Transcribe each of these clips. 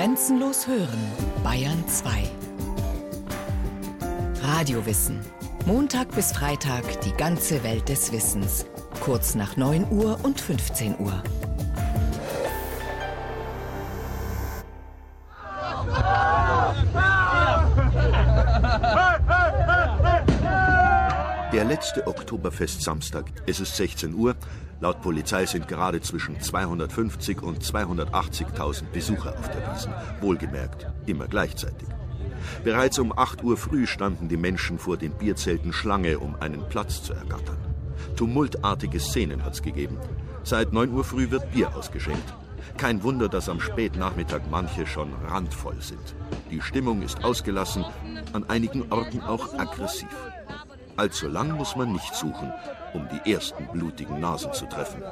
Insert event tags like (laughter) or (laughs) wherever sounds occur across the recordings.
Grenzenlos hören, Bayern 2. Radiowissen. Montag bis Freitag die ganze Welt des Wissens. Kurz nach 9 Uhr und 15 Uhr. Der letzte Oktoberfest-Samstag. Es ist 16 Uhr. Laut Polizei sind gerade zwischen 250 und 280.000 Besucher auf der Wiesn. Wohlgemerkt, immer gleichzeitig. Bereits um 8 Uhr früh standen die Menschen vor den Bierzelten Schlange, um einen Platz zu ergattern. Tumultartige Szenen hat's gegeben. Seit 9 Uhr früh wird Bier ausgeschenkt. Kein Wunder, dass am Spätnachmittag manche schon randvoll sind. Die Stimmung ist ausgelassen, an einigen Orten auch aggressiv. Allzu lang muss man nicht suchen, um die ersten blutigen Nasen zu treffen.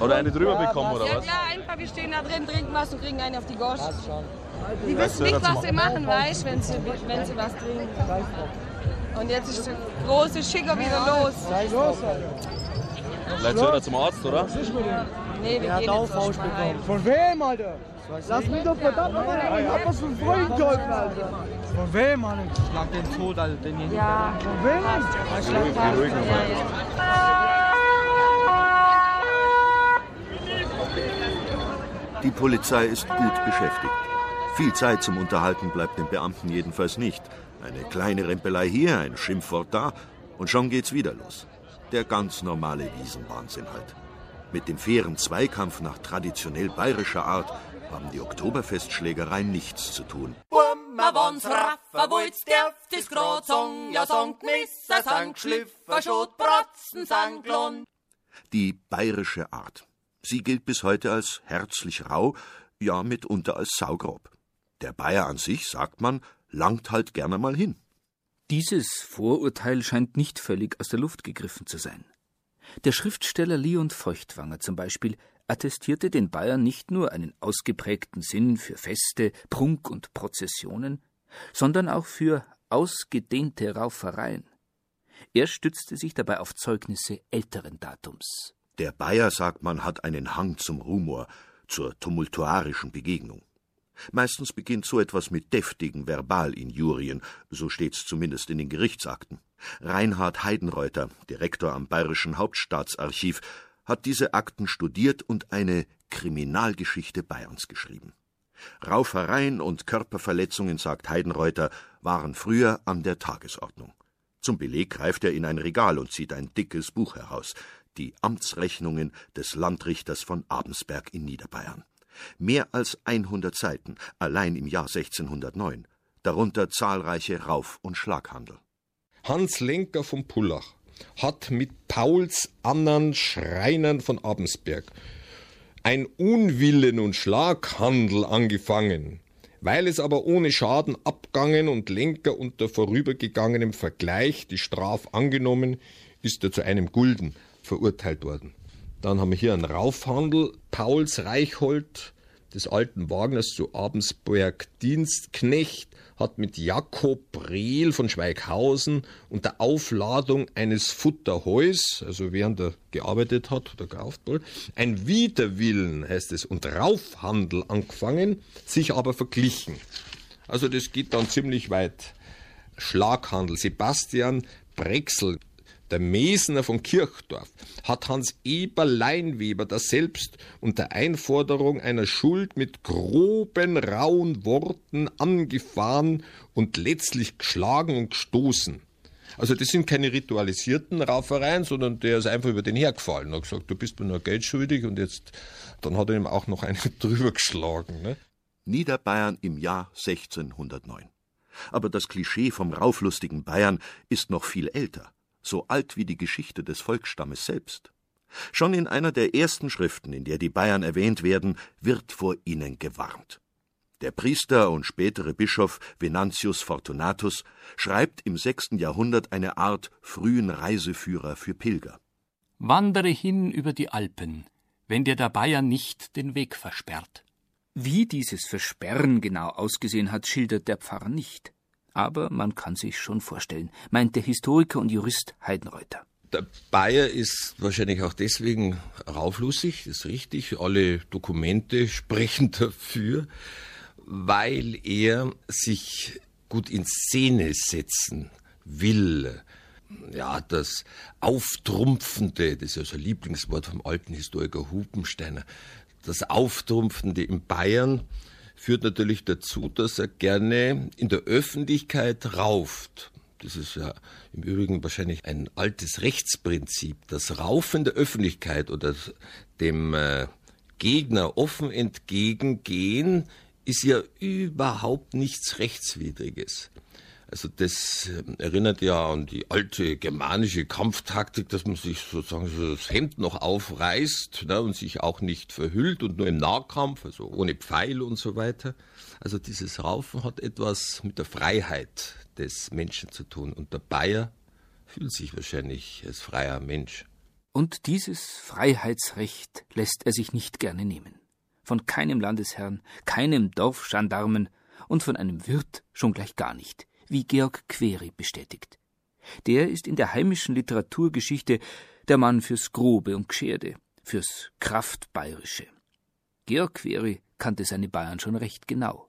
Oder eine drüber bekommen, oder Ja was? klar, einfach, wir stehen da drin, trinken was und kriegen einen auf die Gosch. Die wissen nicht, was sie machen, weißt wenn sie, wenn sie was trinken. Und jetzt ist der große Schicker wieder los. Vielleicht soll er zum Arzt, oder? Nee, wir gehen jetzt zur Schwein. Von wem, Alter? Lass mich doch verdammt nochmal. Ich hab was von Freunden geholfen, Alter. Von wem, Mann? Ich schlag den tot, Alter. Den hier. Ja, Von wem? ich schlag. Ja, ja. Die Polizei ist gut beschäftigt. Viel Zeit zum Unterhalten bleibt den Beamten jedenfalls nicht. Eine kleine Rempelei hier, ein Schimpfwort da und schon geht's wieder los. Der ganz normale Wiesenwahnsinn halt. Mit dem fairen Zweikampf nach traditionell bayerischer Art haben die Oktoberfestschlägereien nichts zu tun. Ja sang schliffer schot sang glon. Die bayerische Art. Sie gilt bis heute als herzlich rau, ja mitunter als saugrob. Der Bayer an sich, sagt man, langt halt gerne mal hin. Dieses Vorurteil scheint nicht völlig aus der Luft gegriffen zu sein. Der Schriftsteller Leon Feuchtwanger zum Beispiel attestierte den Bayern nicht nur einen ausgeprägten Sinn für Feste, Prunk und Prozessionen, sondern auch für ausgedehnte Raufereien. Er stützte sich dabei auf Zeugnisse älteren Datums. Der Bayer, sagt man, hat einen Hang zum Rumor, zur tumultuarischen Begegnung. Meistens beginnt so etwas mit deftigen Verbalinjurien, so steht's zumindest in den Gerichtsakten. Reinhard Heidenreuter, Direktor am Bayerischen Hauptstaatsarchiv, hat diese Akten studiert und eine Kriminalgeschichte Bayerns geschrieben. Raufereien und Körperverletzungen, sagt Heidenreuter, waren früher an der Tagesordnung. Zum Beleg greift er in ein Regal und zieht ein dickes Buch heraus, die Amtsrechnungen des Landrichters von Abensberg in Niederbayern. Mehr als 100 Seiten, allein im Jahr 1609, darunter zahlreiche Rauf- und Schlaghandel. Hans Lenker von Pullach hat mit Pauls anderen Schreinern von Abensberg ein Unwillen und Schlaghandel angefangen. Weil es aber ohne Schaden abgangen und Lenker unter vorübergegangenem Vergleich die Straf angenommen, ist er zu einem Gulden verurteilt worden. Dann haben wir hier einen Raufhandel, Pauls Reichhold des alten Wagners zu Abensberg Dienstknecht hat mit Jakob Brehl von Schweighausen unter Aufladung eines Futterheus, also während er gearbeitet hat oder gekauft wurde, ein Widerwillen, heißt es, und Raufhandel angefangen, sich aber verglichen. Also das geht dann ziemlich weit. Schlaghandel. Sebastian Brexel, der Mesner von Kirchdorf, hat Hans Eber Leinweber das selbst unter Einforderung einer Schuld mit groben, rauen Worten angefahren und letztlich geschlagen und gestoßen. Also das sind keine ritualisierten Raufereien, sondern der ist einfach über den hergefallen und hat gesagt, du bist mir nur Geld schuldig und jetzt, dann hat er ihm auch noch einen (laughs) drüber geschlagen. Ne? Niederbayern im Jahr 1609. Aber das Klischee vom rauflustigen Bayern ist noch viel älter, so alt wie die Geschichte des Volksstammes selbst. Schon in einer der ersten Schriften, in der die Bayern erwähnt werden, wird vor ihnen gewarnt. Der Priester und spätere Bischof Venantius Fortunatus schreibt im sechsten Jahrhundert eine Art frühen Reiseführer für Pilger. Wandere hin über die Alpen, wenn dir der Bayer nicht den Weg versperrt. Wie dieses Versperren genau ausgesehen hat, schildert der Pfarrer nicht. Aber man kann sich schon vorstellen, meint der Historiker und Jurist Heidenreuter. Der Bayer ist wahrscheinlich auch deswegen rauflustig, das ist richtig. Alle Dokumente (laughs) sprechen dafür, weil er sich gut in Szene setzen will. Ja, das Auftrumpfende, das ist ja so ein Lieblingswort vom alten Historiker Hupensteiner, das Auftrumpfende in Bayern führt natürlich dazu, dass er gerne in der Öffentlichkeit rauft. Das ist ja im Übrigen wahrscheinlich ein altes Rechtsprinzip. Das Raufen der Öffentlichkeit oder dem äh, Gegner offen entgegengehen ist ja überhaupt nichts Rechtswidriges. Also das ähm, erinnert ja an die alte germanische Kampftaktik, dass man sich sozusagen so das Hemd noch aufreißt ne, und sich auch nicht verhüllt und nur im Nahkampf, also ohne Pfeil und so weiter. Also dieses Raufen hat etwas mit der Freiheit des Menschen zu tun. Und der Bayer fühlt sich wahrscheinlich als freier Mensch. Und dieses Freiheitsrecht lässt er sich nicht gerne nehmen. Von keinem Landesherrn, keinem Dorfgendarmen und von einem Wirt schon gleich gar nicht wie Georg Query bestätigt. Der ist in der heimischen Literaturgeschichte der Mann fürs Grobe und Gescherde, fürs Kraftbayerische. Georg Query kannte seine Bayern schon recht genau.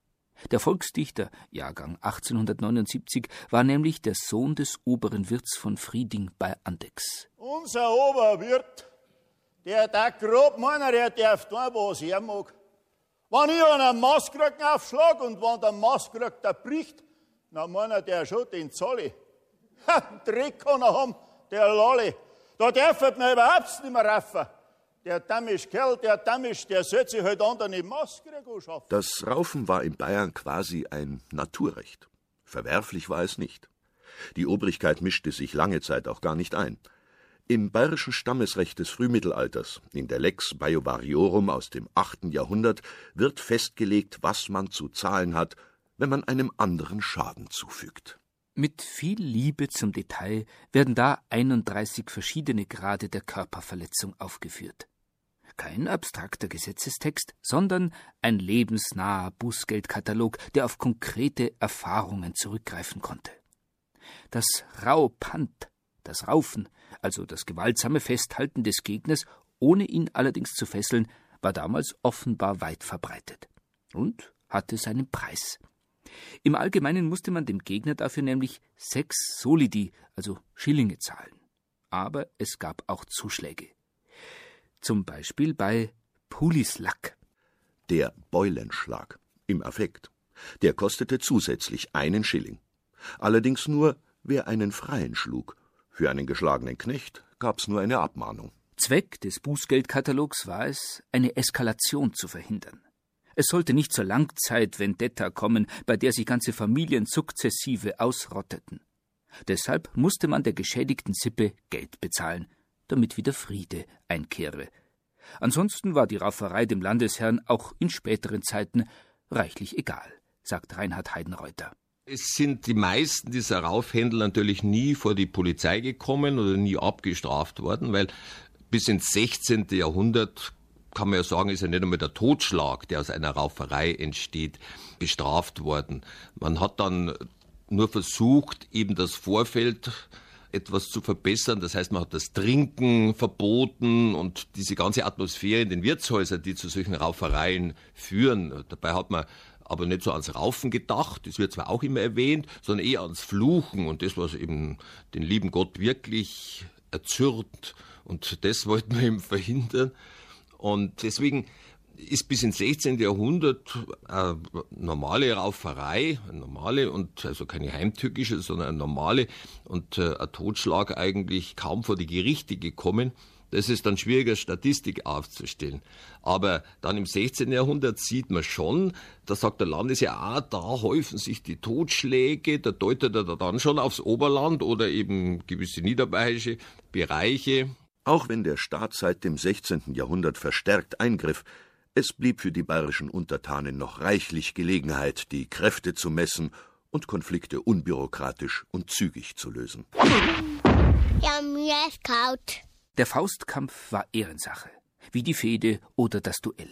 Der Volksdichter, Jahrgang 1879, war nämlich der Sohn des oberen Wirts von Frieding bei Andex. Unser Oberwirt, der da grob meiner, der darf tun, was er mag. Wenn ich einen Maskrücken aufschlag und wenn der Maskrück da bricht, na, meiner, der schon den Zolli. (laughs) Ha, Dreck kann er haben, der Lolli. Da darf man überhaupt nicht mehr raffen. Der dammisch Kerl, der dammisch, der sollte sich halt an eine Maske schaffen. Das Raufen war in Bayern quasi ein Naturrecht. Verwerflich war es nicht. Die Obrigkeit mischte sich lange Zeit auch gar nicht ein. Im bayerischen Stammesrecht des Frühmittelalters, in der Lex Baiobariorum aus dem 8. Jahrhundert, wird festgelegt, was man zu zahlen hat, wenn man einem anderen Schaden zufügt. Mit viel Liebe zum Detail werden da 31 verschiedene Grade der Körperverletzung aufgeführt. Kein abstrakter Gesetzestext, sondern ein lebensnaher Bußgeldkatalog, der auf konkrete Erfahrungen zurückgreifen konnte. Das Raupant, das Raufen, also das gewaltsame Festhalten des Gegners, ohne ihn allerdings zu fesseln, war damals offenbar weit verbreitet und hatte seinen Preis. Im Allgemeinen musste man dem Gegner dafür nämlich sechs Solidi, also Schillinge, zahlen. Aber es gab auch Zuschläge. Zum Beispiel bei Pulislack. Der Beulenschlag im Affekt. Der kostete zusätzlich einen Schilling. Allerdings nur, wer einen Freien schlug. Für einen geschlagenen Knecht gab's nur eine Abmahnung. Zweck des Bußgeldkatalogs war es, eine Eskalation zu verhindern. Es sollte nicht zur Langzeit-Vendetta kommen, bei der sich ganze Familien sukzessive ausrotteten. Deshalb musste man der geschädigten Sippe Geld bezahlen, damit wieder Friede einkehre. Ansonsten war die Rauferei dem Landesherrn auch in späteren Zeiten reichlich egal, sagt Reinhard Heidenreuter. Es sind die meisten dieser Raufhändler natürlich nie vor die Polizei gekommen oder nie abgestraft worden, weil bis ins 16. Jahrhundert kann man ja sagen, ist ja nicht einmal der Totschlag, der aus einer Rauferei entsteht, bestraft worden. Man hat dann nur versucht, eben das Vorfeld etwas zu verbessern. Das heißt, man hat das Trinken verboten und diese ganze Atmosphäre in den Wirtshäusern, die zu solchen Raufereien führen. Dabei hat man aber nicht so ans Raufen gedacht, das wird zwar auch immer erwähnt, sondern eher ans Fluchen und das, was eben den lieben Gott wirklich erzürnt. Und das wollten wir eben verhindern. Und deswegen ist bis ins 16. Jahrhundert eine normale Rauferei, eine normale und also keine heimtückische, sondern eine normale und äh, ein Totschlag eigentlich kaum vor die Gerichte gekommen. Das ist dann schwieriger, Statistik aufzustellen. Aber dann im 16. Jahrhundert sieht man schon, da sagt der Landesherr, ah, da häufen sich die Totschläge, da deutet er dann schon aufs Oberland oder eben gewisse niederbayerische Bereiche. Auch wenn der Staat seit dem 16. Jahrhundert verstärkt eingriff, es blieb für die bayerischen Untertanen noch reichlich Gelegenheit, die Kräfte zu messen und Konflikte unbürokratisch und zügig zu lösen. Ja, mir ist kalt. Der Faustkampf war Ehrensache, wie die Fehde oder das Duell.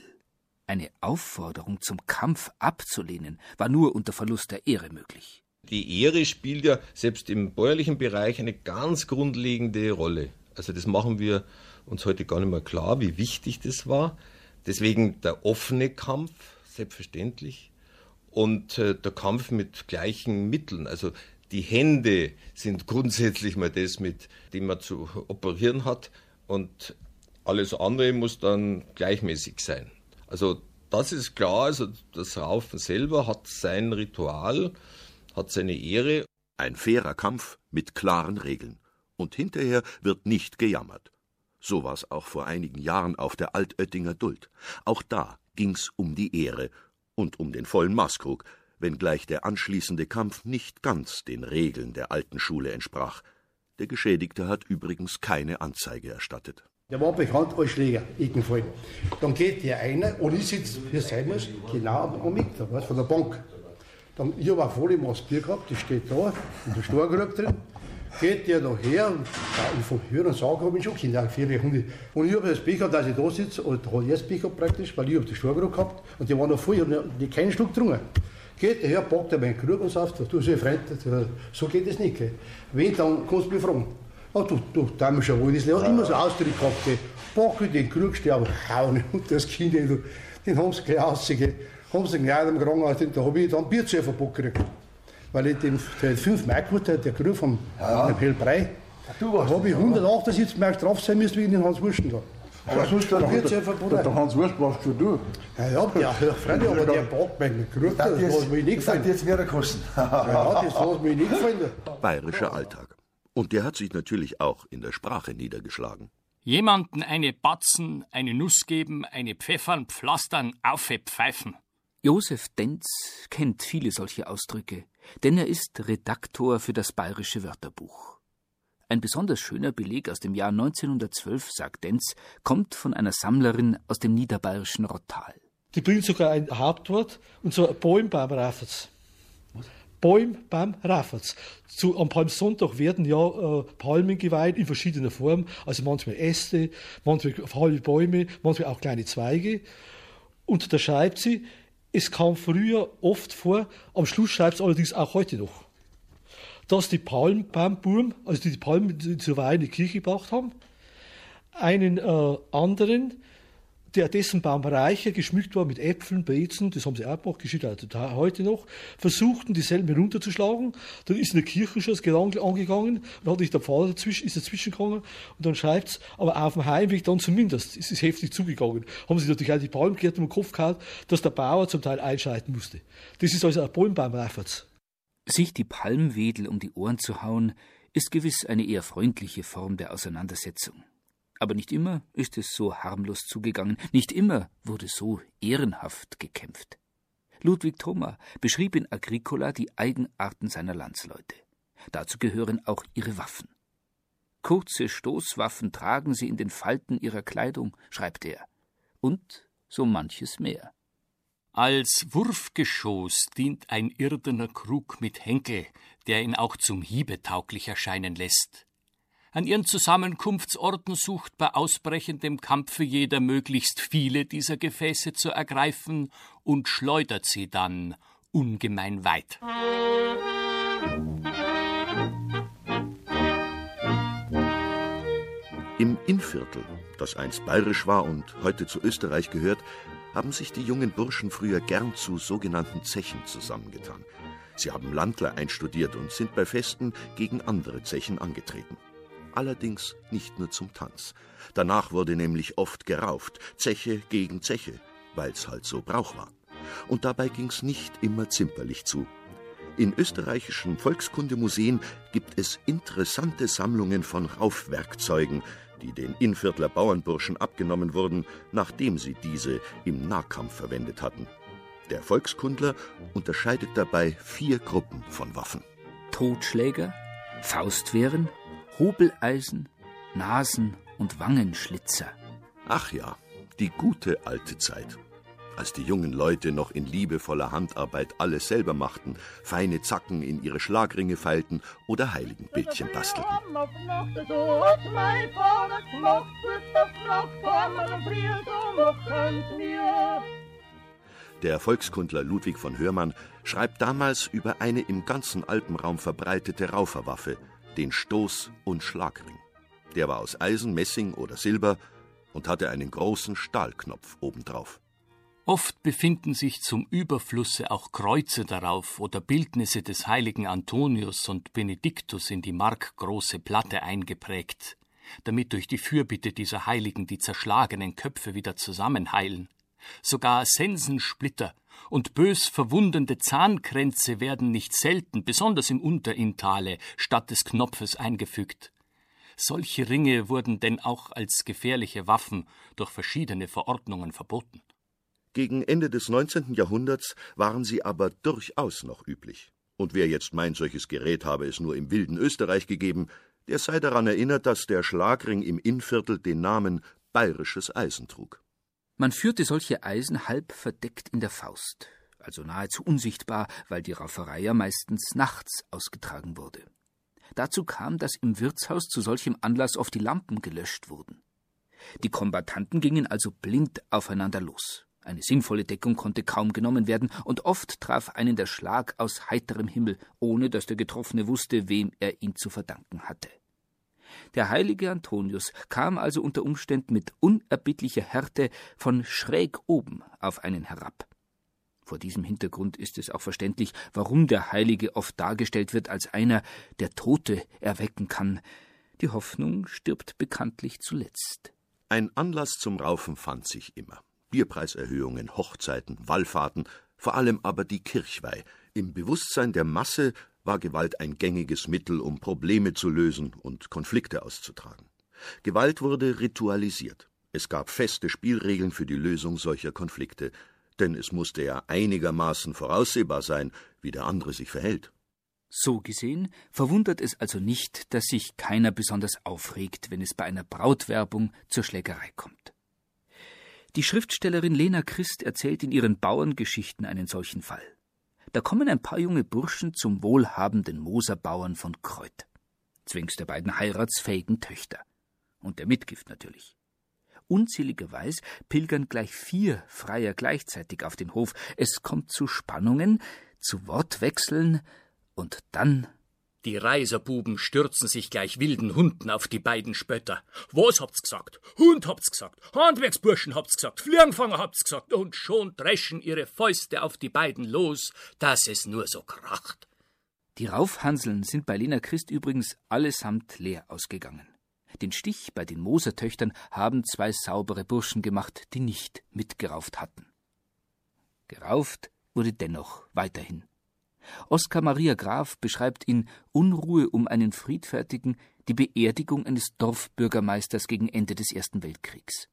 Eine Aufforderung zum Kampf abzulehnen war nur unter Verlust der Ehre möglich. Die Ehre spielt ja selbst im bäuerlichen Bereich eine ganz grundlegende Rolle. Also das machen wir uns heute gar nicht mehr klar, wie wichtig das war. Deswegen der offene Kampf, selbstverständlich, und äh, der Kampf mit gleichen Mitteln. Also die Hände sind grundsätzlich mal das, mit dem man zu operieren hat und alles andere muss dann gleichmäßig sein. Also das ist klar, also das Raufen selber hat sein Ritual, hat seine Ehre. Ein fairer Kampf mit klaren Regeln. Und hinterher wird nicht gejammert. So war es auch vor einigen Jahren auf der Altöttinger Duld. Auch da ging's um die Ehre und um den vollen Maßkrug, wenngleich der anschließende Kampf nicht ganz den Regeln der alten Schule entsprach. Der Geschädigte hat übrigens keine Anzeige erstattet. Der war bekannt als Schläger, Egenfall. Dann geht der eine, und ich sitze, es sein muss, genau am Mick, da, von der Bank. Dann, ich habe ein volles Bier gehabt, das steht da, in der Storgrube drin. Geht der da her und ich vom Hören sagen habe ich schon Kinder, vier Hunde. Und ich habe das Pech gehabt, dass ich da sitze, und habe ich das Pech gehabt praktisch, weil ich habe die Storgrube gehabt und die waren noch voll, ich habe keinen Schluck getrunken. Geht der her, packt er meinen Krug und sagt, du, so Freund, so geht es nicht. Wen, dann kannst du mich fragen. Oh, du, du, da haben schon wohl, das hat immer so Ausdruck gehabt. Packe den Krug, sterbe, hauen (laughs) und das Kind, den haben sie gleich rausgegeben. Haben sie gleich am Krankenhaus, da habe ich dann Bierzähverbock gekriegt. Weil ich den, den 5 Mark der, der Krug vom, ja. Hellbrei, da habe ich 178 Mark drauf sein müssen, wie in den Hans Wursten da. Aber sonst der, der, der, der Hans Wurst warst schon du. Ja, ja, ja, ja Freunde, aber der packt mich Krug, das, das hat mich nicht gefallen. Das jetzt mehr kosten. (laughs) ja, das hat mich nicht gefallen. Bayerischer Alltag. Und der hat sich natürlich auch in der Sprache niedergeschlagen. Jemanden eine Batzen, eine Nuss geben, eine Pfeffern, pflastern, aufpfeifen. Josef Denz kennt viele solche Ausdrücke, denn er ist Redaktor für das Bayerische Wörterbuch. Ein besonders schöner Beleg aus dem Jahr 1912, sagt Denz, kommt von einer Sammlerin aus dem niederbayerischen Rottal. Die bringt sogar ein Hauptwort, und zwar. Bäum beim Rafferts. Zu, am Palmsonntag werden ja äh, Palmen geweiht in verschiedener Form, also manchmal Äste, manchmal halbe Bäume, manchmal auch kleine Zweige. Und da schreibt sie, es kam früher oft vor, am Schluss schreibt es allerdings auch heute noch, dass die Palmbaumburm, also die, Palmen zur Weihe in die Kirche gebracht haben, einen äh, anderen der dessen Baum reicher geschmückt war mit Äpfeln, Bezen, das haben sie auch gemacht, geschieht also heute noch, versuchten dieselben herunterzuschlagen. Dann ist in der Kirche schon das Gerangel angegangen, dann hat sich der Pfarrer dazwischen, ist dazwischen gegangen und dann schreibt es, aber auf dem Heimweg dann zumindest ist es heftig zugegangen. Haben sie natürlich auch die um den Kopf gehauen, dass der Bauer zum Teil einschreiten musste. Das ist also ein Palmbaumreiferz. Sich die Palmwedel um die Ohren zu hauen, ist gewiss eine eher freundliche Form der Auseinandersetzung. Aber nicht immer ist es so harmlos zugegangen, nicht immer wurde so ehrenhaft gekämpft. Ludwig Thoma beschrieb in Agricola die Eigenarten seiner Landsleute. Dazu gehören auch ihre Waffen. Kurze Stoßwaffen tragen sie in den Falten ihrer Kleidung, schreibt er, und so manches mehr. Als Wurfgeschoss dient ein irdener Krug mit Henkel, der ihn auch zum Hiebe tauglich erscheinen lässt. An ihren Zusammenkunftsorten sucht bei ausbrechendem Kampfe jeder möglichst viele dieser Gefäße zu ergreifen und schleudert sie dann ungemein weit. Im Innviertel, das einst bayerisch war und heute zu Österreich gehört, haben sich die jungen Burschen früher gern zu sogenannten Zechen zusammengetan. Sie haben Landler einstudiert und sind bei Festen gegen andere Zechen angetreten allerdings nicht nur zum Tanz. Danach wurde nämlich oft gerauft, Zeche gegen Zeche, weil's halt so Brauch war. Und dabei ging's nicht immer zimperlich zu. In österreichischen Volkskundemuseen gibt es interessante Sammlungen von Raufwerkzeugen, die den Innviertler Bauernburschen abgenommen wurden, nachdem sie diese im Nahkampf verwendet hatten. Der Volkskundler unterscheidet dabei vier Gruppen von Waffen. Totschläger, Faustwehren, Hobeleisen, Nasen und Wangenschlitzer. Ach ja, die gute alte Zeit. Als die jungen Leute noch in liebevoller Handarbeit alles selber machten, feine Zacken in ihre Schlagringe feilten oder Heiligenbildchen bastelten. Der Volkskundler Ludwig von Hörmann schreibt damals über eine im ganzen Alpenraum verbreitete Rauferwaffe, den Stoß- und Schlagring. Der war aus Eisen, Messing oder Silber und hatte einen großen Stahlknopf obendrauf. Oft befinden sich zum Überflusse auch Kreuze darauf oder Bildnisse des heiligen Antonius und Benediktus in die markgroße Platte eingeprägt, damit durch die Fürbitte dieser Heiligen die zerschlagenen Köpfe wieder zusammenheilen. Sogar Sensensplitter und bös verwundende Zahnkränze werden nicht selten, besonders im Unterinntale, statt des Knopfes eingefügt. Solche Ringe wurden denn auch als gefährliche Waffen durch verschiedene Verordnungen verboten. Gegen Ende des 19. Jahrhunderts waren sie aber durchaus noch üblich. Und wer jetzt meint, solches Gerät habe es nur im wilden Österreich gegeben, der sei daran erinnert, dass der Schlagring im Innviertel den Namen bayerisches Eisen trug. Man führte solche Eisen halb verdeckt in der Faust, also nahezu unsichtbar, weil die Rauferei ja meistens nachts ausgetragen wurde. Dazu kam, dass im Wirtshaus zu solchem Anlass oft die Lampen gelöscht wurden. Die Kombattanten gingen also blind aufeinander los. Eine sinnvolle Deckung konnte kaum genommen werden, und oft traf einen der Schlag aus heiterem Himmel, ohne dass der Getroffene wusste, wem er ihn zu verdanken hatte. Der heilige Antonius kam also unter Umständen mit unerbittlicher Härte von schräg oben auf einen herab. Vor diesem Hintergrund ist es auch verständlich, warum der Heilige oft dargestellt wird als einer, der Tote erwecken kann. Die Hoffnung stirbt bekanntlich zuletzt. Ein Anlass zum Raufen fand sich immer. Bierpreiserhöhungen, Hochzeiten, Wallfahrten, vor allem aber die Kirchweih. Im Bewusstsein der Masse war Gewalt ein gängiges Mittel, um Probleme zu lösen und Konflikte auszutragen. Gewalt wurde ritualisiert. Es gab feste Spielregeln für die Lösung solcher Konflikte, denn es musste ja einigermaßen voraussehbar sein, wie der andere sich verhält. So gesehen verwundert es also nicht, dass sich keiner besonders aufregt, wenn es bei einer Brautwerbung zur Schlägerei kommt. Die Schriftstellerin Lena Christ erzählt in ihren Bauerngeschichten einen solchen Fall. Da kommen ein paar junge Burschen zum wohlhabenden Moserbauern von Kreuth. Zwingst der beiden heiratsfähigen Töchter. Und der Mitgift natürlich. Unzähligerweise pilgern gleich vier Freier gleichzeitig auf den Hof. Es kommt zu Spannungen, zu Wortwechseln und dann die Reiserbuben stürzen sich gleich wilden Hunden auf die beiden Spötter. Was habt's gesagt? Hund habt's gesagt. Handwerksburschen habt's gesagt. Fliegenfanger habt's gesagt. Und schon dreschen ihre Fäuste auf die beiden los, dass es nur so kracht. Die Raufhanseln sind bei Lena Christ übrigens allesamt leer ausgegangen. Den Stich bei den Mosertöchtern haben zwei saubere Burschen gemacht, die nicht mitgerauft hatten. Gerauft wurde dennoch weiterhin. Oskar Maria Graf beschreibt in Unruhe um einen Friedfertigen die Beerdigung eines Dorfbürgermeisters gegen Ende des Ersten Weltkriegs.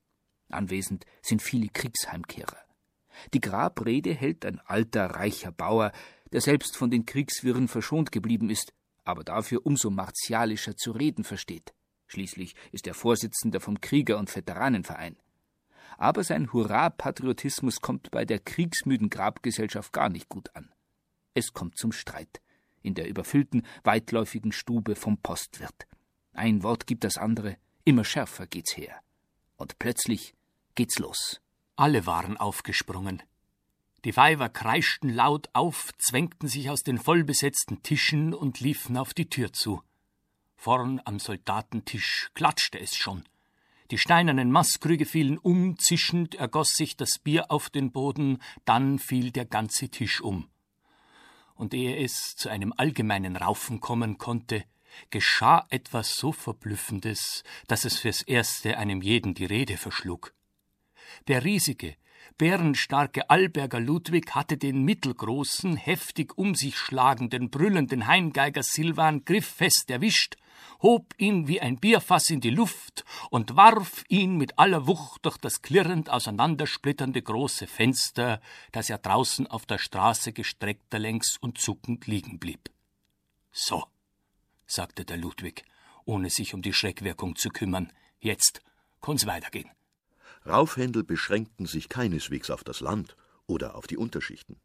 Anwesend sind viele Kriegsheimkehrer. Die Grabrede hält ein alter, reicher Bauer, der selbst von den Kriegswirren verschont geblieben ist, aber dafür umso martialischer zu reden versteht. Schließlich ist er Vorsitzender vom Krieger- und Veteranenverein. Aber sein Hurra-Patriotismus kommt bei der kriegsmüden Grabgesellschaft gar nicht gut an. Es kommt zum Streit in der überfüllten, weitläufigen Stube vom Postwirt. Ein Wort gibt das andere, immer schärfer geht's her. Und plötzlich geht's los. Alle waren aufgesprungen. Die Weiber kreischten laut auf, zwängten sich aus den vollbesetzten Tischen und liefen auf die Tür zu. Vorn am Soldatentisch klatschte es schon. Die steinernen Maßkrüge fielen um, zischend ergoss sich das Bier auf den Boden, dann fiel der ganze Tisch um und ehe es zu einem allgemeinen Raufen kommen konnte, geschah etwas so Verblüffendes, dass es fürs Erste einem jeden die Rede verschlug. Der riesige, bärenstarke Alberger Ludwig hatte den mittelgroßen, heftig um sich schlagenden, brüllenden Heimgeiger Silvan grifffest erwischt hob ihn wie ein Bierfass in die Luft und warf ihn mit aller Wucht durch das klirrend auseinandersplitternde große Fenster, das er draußen auf der Straße gestreckt längs und zuckend liegen blieb. So, sagte der Ludwig, ohne sich um die Schreckwirkung zu kümmern, jetzt kann's weitergehen. Raufhändel beschränkten sich keineswegs auf das Land oder auf die Unterschichten.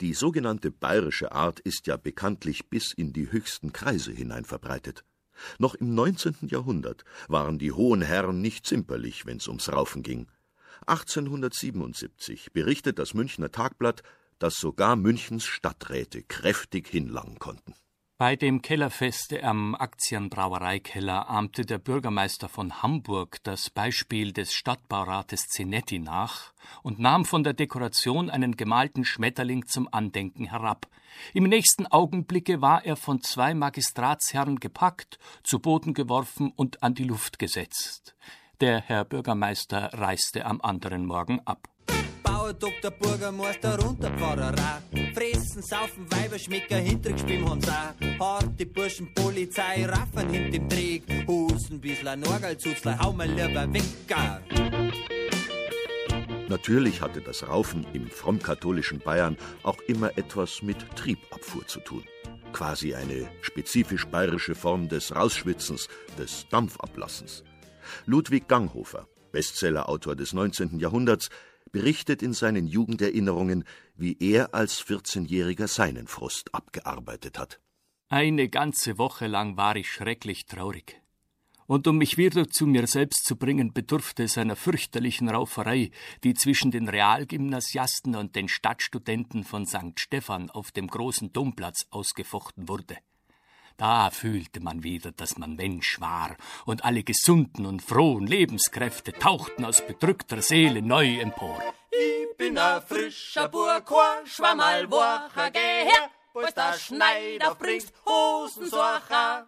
Die sogenannte bayerische Art ist ja bekanntlich bis in die höchsten Kreise hinein verbreitet. Noch im 19. Jahrhundert waren die hohen Herren nicht zimperlich, wenn's ums Raufen ging. 1877 berichtet das Münchner Tagblatt, dass sogar Münchens Stadträte kräftig hinlangen konnten. Bei dem Kellerfeste am Aktienbrauereikeller ahmte der Bürgermeister von Hamburg das Beispiel des Stadtbaurates Zinetti nach und nahm von der Dekoration einen gemalten Schmetterling zum Andenken herab. Im nächsten Augenblicke war er von zwei Magistratsherren gepackt, zu Boden geworfen und an die Luft gesetzt. Der Herr Bürgermeister reiste am anderen Morgen ab. Bauer, Doktor, Bürgermeister, Runterpfarrerei. Fressen, saufen, Weiber, Schmecker, Hintergespiel haben's auch. Harte Burschen, Polizei, raffen hinter dem Träg. Husten, bissler, Norgelzuzler, hau mal lieber weg. Natürlich hatte das Raufen im frommkatholischen Bayern auch immer etwas mit Triebabfuhr zu tun. Quasi eine spezifisch bayerische Form des Rausschwitzens, des Dampfablassens. Ludwig Ganghofer, Bestsellerautor des 19. Jahrhunderts, berichtet in seinen Jugenderinnerungen, wie er als 14-Jähriger seinen Frust abgearbeitet hat. Eine ganze Woche lang war ich schrecklich traurig. Und um mich wieder zu mir selbst zu bringen, bedurfte es einer fürchterlichen Rauferei, die zwischen den Realgymnasiasten und den Stadtstudenten von St. Stephan auf dem großen Domplatz ausgefochten wurde. Da fühlte man wieder, dass man Mensch war, und alle gesunden und frohen Lebenskräfte tauchten aus bedrückter Seele neu empor. Ich bin a frischer Burgchor, schwamm mal Woche, geh her, wo ist der Schneider, bringst Hosensorcher.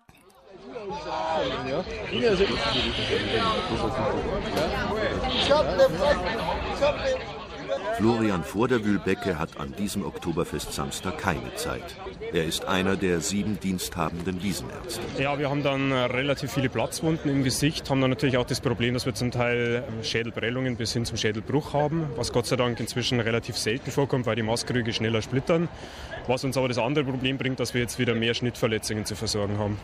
Florian Vorderwühlbecke hat an diesem Oktoberfest Samstag keine Zeit. Er ist einer der sieben diensthabenden Wiesenärzte. Ja, wir haben dann äh, relativ viele Platzwunden im Gesicht, haben dann natürlich auch das Problem, dass wir zum Teil ähm, Schädelprellungen bis hin zum Schädelbruch haben, was Gott sei Dank inzwischen relativ selten vorkommt, weil die Maßkrüge schneller splittern. Was uns aber das andere Problem bringt, dass wir jetzt wieder mehr Schnittverletzungen zu versorgen haben.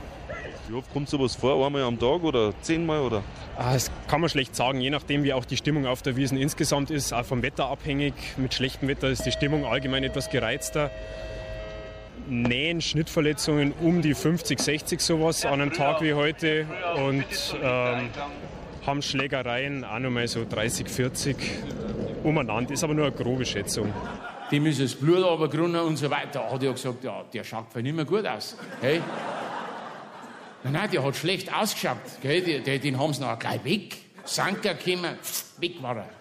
Wie oft kommt sowas vor? Einmal am Tag oder zehnmal? Oder? Ah, das kann man schlecht sagen, je nachdem, wie auch die Stimmung auf der Wiesen insgesamt ist. Auch vom Wetter abhängig. Mit schlechtem Wetter ist die Stimmung allgemein etwas gereizter. Nähen, Schnittverletzungen um die 50, 60 sowas an einem Tag wie heute und ähm, haben Schlägereien auch nochmal so 30, 40 umeinander. Ist aber nur eine grobe Schätzung. Dem ist das Blut runtergerunnen und so weiter. Hat er gesagt, ja, der schaut nicht mehr gut aus. Hey? Nein, nein, der hat schlecht ausgeschaut. Gell? Den, den haben sie noch gleich weg. Sanker gekommen, weg war er.